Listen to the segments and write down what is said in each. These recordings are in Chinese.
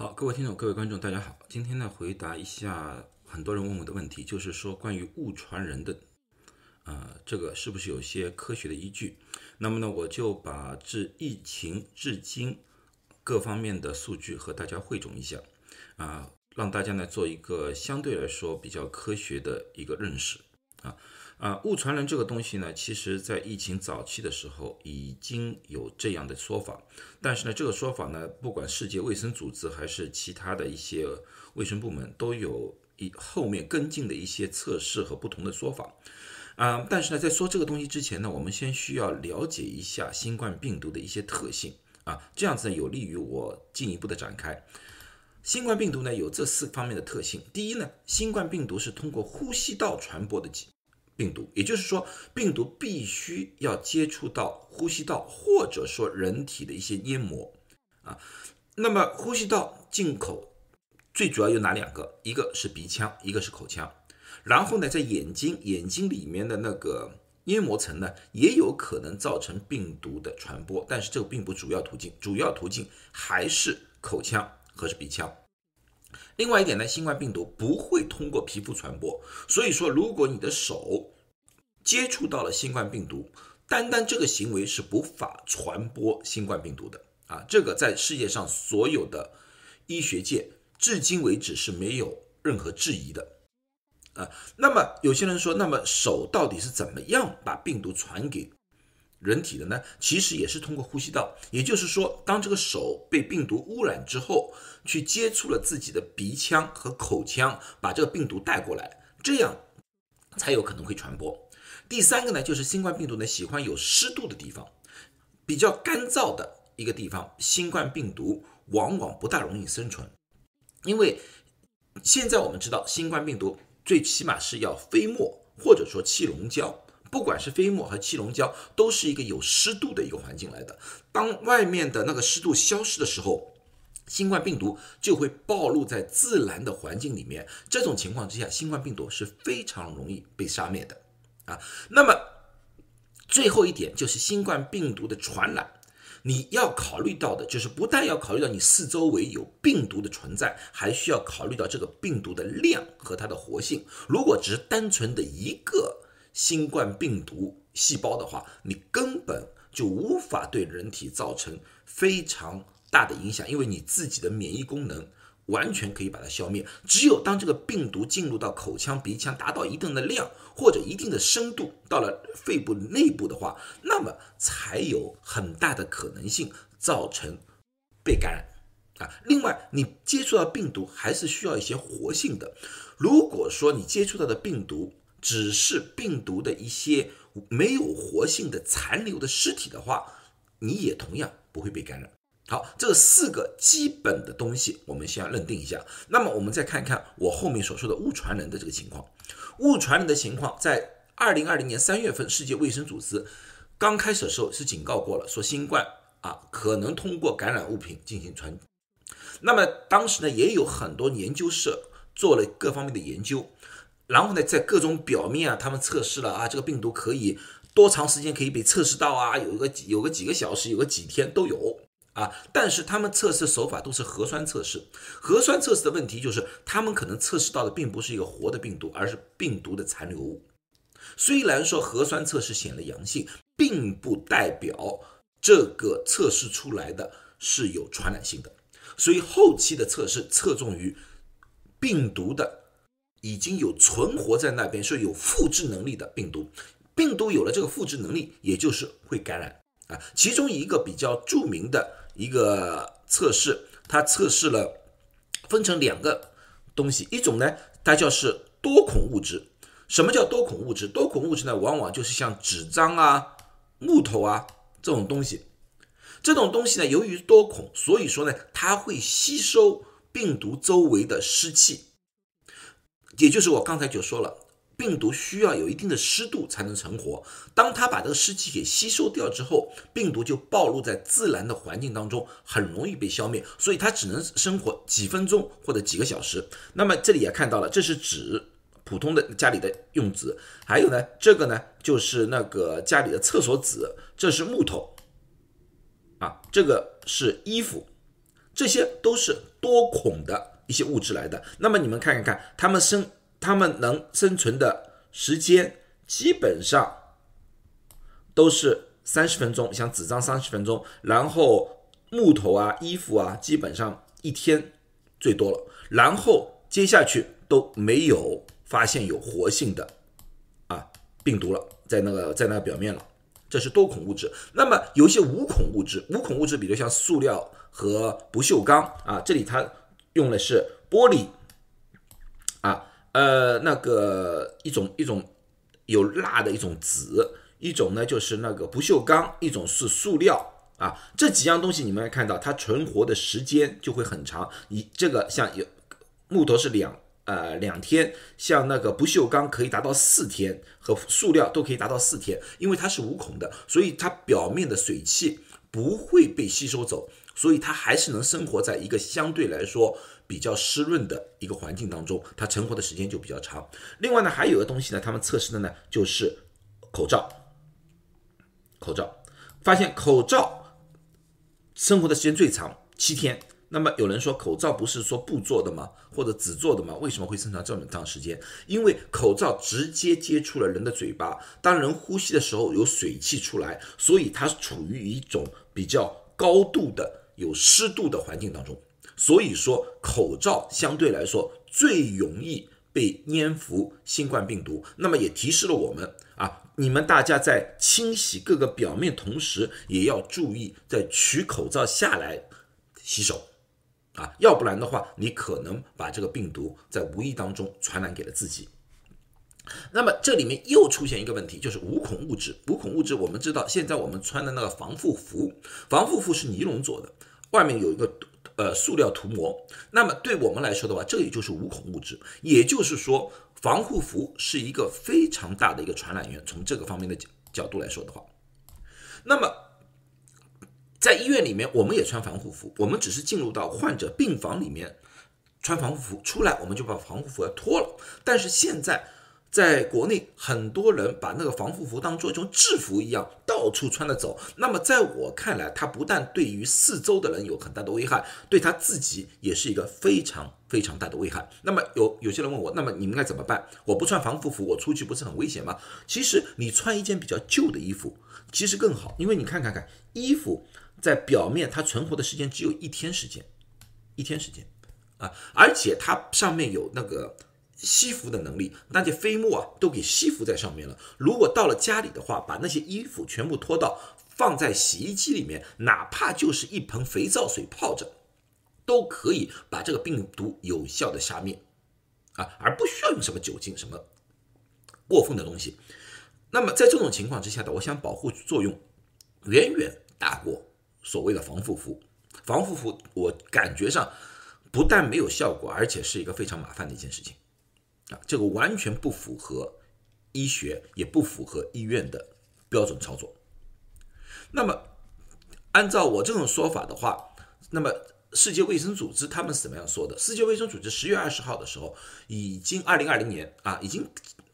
好，各位听众、各位观众，大家好。今天呢，回答一下很多人问我的问题，就是说关于误传人的，呃，这个是不是有些科学的依据？那么呢，我就把自疫情至今各方面的数据和大家汇总一下，啊，让大家呢做一个相对来说比较科学的一个认识，啊。啊，误传人这个东西呢，其实在疫情早期的时候已经有这样的说法，但是呢，这个说法呢，不管世界卫生组织还是其他的一些卫生部门，都有一后面跟进的一些测试和不同的说法。啊，但是呢，在说这个东西之前呢，我们先需要了解一下新冠病毒的一些特性啊，这样子，有利于我进一步的展开。新冠病毒呢，有这四方面的特性。第一呢，新冠病毒是通过呼吸道传播的疾。病毒，也就是说，病毒必须要接触到呼吸道或者说人体的一些黏膜啊。那么，呼吸道进口最主要有哪两个？一个是鼻腔，一个是口腔。然后呢，在眼睛，眼睛里面的那个黏膜层呢，也有可能造成病毒的传播，但是这个并不主要途径，主要途径还是口腔和是鼻腔。另外一点呢，新冠病毒不会通过皮肤传播，所以说如果你的手接触到了新冠病毒，单单这个行为是无法传播新冠病毒的啊！这个在世界上所有的医学界至今为止是没有任何质疑的啊。那么有些人说，那么手到底是怎么样把病毒传给？人体的呢，其实也是通过呼吸道，也就是说，当这个手被病毒污染之后，去接触了自己的鼻腔和口腔，把这个病毒带过来，这样才有可能会传播。第三个呢，就是新冠病毒呢喜欢有湿度的地方，比较干燥的一个地方，新冠病毒往往不大容易生存，因为现在我们知道，新冠病毒最起码是要飞沫或者说气溶胶。不管是飞沫和气溶胶，都是一个有湿度的一个环境来的。当外面的那个湿度消失的时候，新冠病毒就会暴露在自然的环境里面。这种情况之下，新冠病毒是非常容易被杀灭的啊。那么最后一点就是新冠病毒的传染，你要考虑到的就是不但要考虑到你四周围有病毒的存在，还需要考虑到这个病毒的量和它的活性。如果只是单纯的一个。新冠病毒细胞的话，你根本就无法对人体造成非常大的影响，因为你自己的免疫功能完全可以把它消灭。只有当这个病毒进入到口腔、鼻腔，达到一定的量或者一定的深度，到了肺部内部的话，那么才有很大的可能性造成被感染啊。另外，你接触到病毒还是需要一些活性的。如果说你接触到的病毒，只是病毒的一些没有活性的残留的尸体的话，你也同样不会被感染。好，这四个基本的东西我们先要认定一下。那么我们再看看我后面所说的误传人的这个情况。误传人的情况，在二零二零年三月份，世界卫生组织刚开始的时候是警告过了，说新冠啊可能通过感染物品进行传。那么当时呢，也有很多研究社做了各方面的研究。然后呢，在各种表面啊，他们测试了啊，这个病毒可以多长时间可以被测试到啊？有一个有个几个小时，有个几天都有啊。但是他们测试手法都是核酸测试，核酸测试的问题就是他们可能测试到的并不是一个活的病毒，而是病毒的残留物。虽然说核酸测试显了阳性，并不代表这个测试出来的是有传染性的。所以后期的测试侧重于病毒的。已经有存活在那边，是有复制能力的病毒。病毒有了这个复制能力，也就是会感染啊。其中一个比较著名的一个测试，它测试了分成两个东西，一种呢，它叫是多孔物质。什么叫多孔物质？多孔物质呢，往往就是像纸张啊、木头啊这种东西。这种东西呢，由于多孔，所以说呢，它会吸收病毒周围的湿气。也就是我刚才就说了，病毒需要有一定的湿度才能存活。当它把这个湿气给吸收掉之后，病毒就暴露在自然的环境当中，很容易被消灭。所以它只能生活几分钟或者几个小时。那么这里也看到了，这是纸，普通的家里的用纸。还有呢，这个呢就是那个家里的厕所纸，这是木头，啊，这个是衣服。这些都是多孔的一些物质来的。那么你们看一看，它们生它们能生存的时间基本上都是三十分钟，像纸张三十分钟，然后木头啊、衣服啊，基本上一天最多了，然后接下去都没有发现有活性的啊病毒了，在那个在那个表面了。这是多孔物质，那么有一些无孔物质，无孔物质，比如像塑料和不锈钢啊，这里它用的是玻璃啊，呃，那个一种一种有蜡的一种纸，一种呢就是那个不锈钢，一种是塑料啊，这几样东西你们看到它存活的时间就会很长，你这个像有木头是两。呃，两天，像那个不锈钢可以达到四天，和塑料都可以达到四天，因为它是无孔的，所以它表面的水汽不会被吸收走，所以它还是能生活在一个相对来说比较湿润的一个环境当中，它存活的时间就比较长。另外呢，还有个东西呢，他们测试的呢就是口罩，口罩发现口罩生活的时间最长，七天。那么有人说口罩不是说布做的吗？或者纸做的吗？为什么会生产这么长时间？因为口罩直接接触了人的嘴巴，当人呼吸的时候有水汽出来，所以它处于一种比较高度的有湿度的环境当中。所以说口罩相对来说最容易被粘附新冠病毒。那么也提示了我们啊，你们大家在清洗各个表面同时，也要注意在取口罩下来洗手。啊，要不然的话，你可能把这个病毒在无意当中传染给了自己。那么这里面又出现一个问题，就是无孔物质。无孔物质，我们知道，现在我们穿的那个防护服，防护服是尼龙做的，外面有一个呃塑料涂膜。那么对我们来说的话，这也就是无孔物质。也就是说，防护服是一个非常大的一个传染源。从这个方面的角角度来说的话，那么。在医院里面，我们也穿防护服，我们只是进入到患者病房里面穿防护服，出来我们就把防护服要脱了。但是现在在国内，很多人把那个防护服当做一种制服一样，到处穿着走。那么在我看来，它不但对于四周的人有很大的危害，对他自己也是一个非常非常大的危害。那么有有些人问我，那么你们该怎么办？我不穿防护服，我出去不是很危险吗？其实你穿一件比较旧的衣服，其实更好，因为你看看看衣服。在表面，它存活的时间只有一天时间，一天时间啊，而且它上面有那个吸附的能力，那些飞沫啊都给吸附在上面了。如果到了家里的话，把那些衣服全部脱到放在洗衣机里面，哪怕就是一盆肥皂水泡着，都可以把这个病毒有效的杀灭啊，而不需要用什么酒精什么过分的东西。那么在这种情况之下的，我想保护作用远远大过。所谓的防护服，防护服我感觉上不但没有效果，而且是一个非常麻烦的一件事情啊！这个完全不符合医学，也不符合医院的标准操作。那么，按照我这种说法的话，那么世界卫生组织他们是怎么样说的？世界卫生组织十月二十号的时候，已经二零二零年啊，已经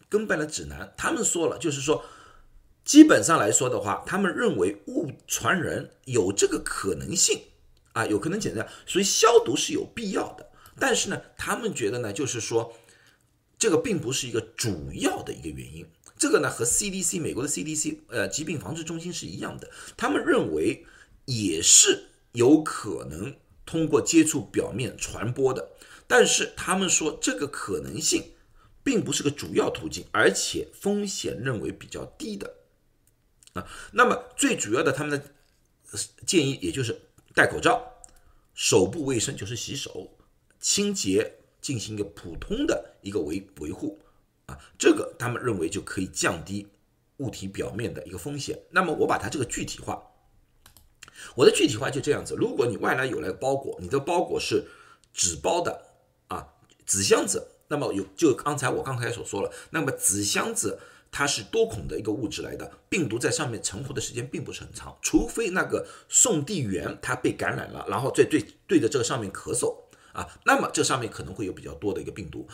更办了指南，他们说了，就是说。基本上来说的话，他们认为物传人有这个可能性啊，有可能简单，所以消毒是有必要的。但是呢，他们觉得呢，就是说这个并不是一个主要的一个原因。这个呢，和 CDC 美国的 CDC 呃疾病防治中心是一样的，他们认为也是有可能通过接触表面传播的。但是他们说这个可能性并不是个主要途径，而且风险认为比较低的。啊，那么最主要的他们的建议也就是戴口罩，手部卫生就是洗手、清洁，进行一个普通的一个维维护啊，这个他们认为就可以降低物体表面的一个风险。那么我把它这个具体化，我的具体化就这样子：如果你外来有来包裹，你的包裹是纸包的啊，纸箱子，那么有就刚才我刚才所说了，那么纸箱子。它是多孔的一个物质来的，病毒在上面存活的时间并不是很长，除非那个送递员他被感染了，然后在对对着这个上面咳嗽啊，那么这上面可能会有比较多的一个病毒，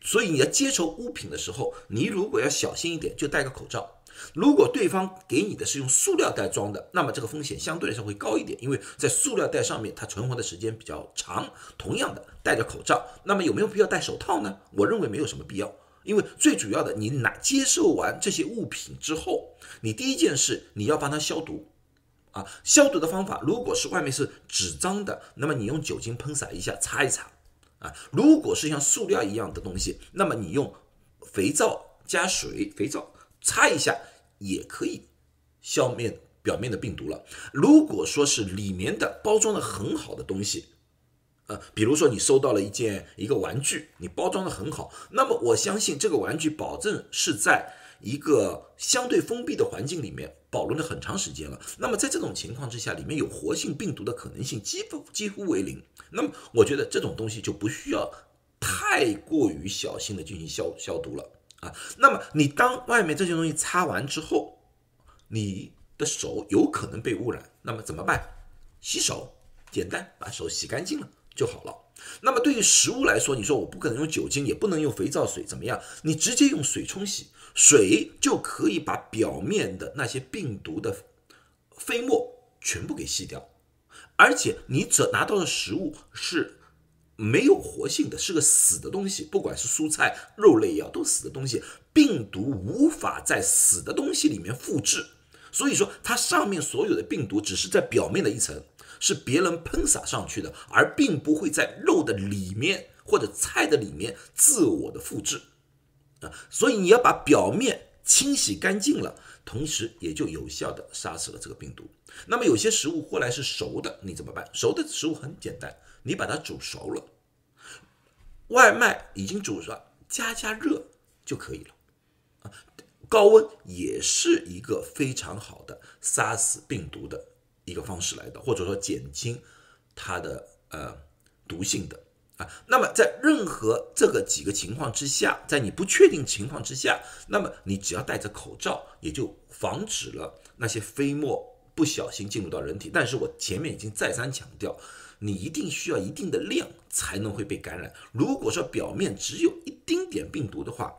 所以你要接触物品的时候，你如果要小心一点，就戴个口罩。如果对方给你的是用塑料袋装的，那么这个风险相对来说会高一点，因为在塑料袋上面它存活的时间比较长。同样的，戴着口罩，那么有没有必要戴手套呢？我认为没有什么必要，因为最主要的，你拿接受完这些物品之后，你第一件事你要帮它消毒。啊，消毒的方法，如果是外面是纸张的，那么你用酒精喷洒一下，擦一擦。啊，如果是像塑料一样的东西，那么你用肥皂加水，肥皂擦一下也可以消灭表面的病毒了。如果说是里面的包装的很好的东西，呃，比如说你收到了一件一个玩具，你包装的很好，那么我相信这个玩具保证是在一个相对封闭的环境里面。保存了很长时间了，那么在这种情况之下，里面有活性病毒的可能性几乎几乎为零。那么我觉得这种东西就不需要太过于小心的进行消消毒了啊。那么你当外面这些东西擦完之后，你的手有可能被污染，那么怎么办？洗手，简单把手洗干净了就好了。那么对于食物来说，你说我不可能用酒精，也不能用肥皂水，怎么样？你直接用水冲洗。水就可以把表面的那些病毒的飞沫全部给吸掉，而且你只拿到的食物是没有活性的，是个死的东西，不管是蔬菜、肉类也好，都死的东西，病毒无法在死的东西里面复制，所以说它上面所有的病毒只是在表面的一层，是别人喷洒上去的，而并不会在肉的里面或者菜的里面自我的复制啊。所以你要把表面清洗干净了，同时也就有效的杀死了这个病毒。那么有些食物后来是熟的，你怎么办？熟的食物很简单，你把它煮熟了，外卖已经煮了，加加热就可以了。啊，高温也是一个非常好的杀死病毒的一个方式来的，或者说减轻它的呃毒性的啊。那么在任何这个几个情况之下，在你不确定情况之下，那么你只要戴着口罩，也就防止了那些飞沫不小心进入到人体。但是我前面已经再三强调，你一定需要一定的量才能会被感染。如果说表面只有一丁点病毒的话，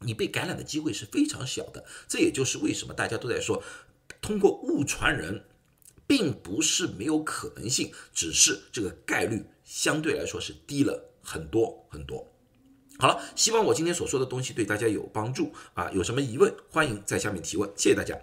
你被感染的机会是非常小的。这也就是为什么大家都在说，通过物传人。并不是没有可能性，只是这个概率相对来说是低了很多很多。好了，希望我今天所说的东西对大家有帮助啊！有什么疑问，欢迎在下面提问。谢谢大家。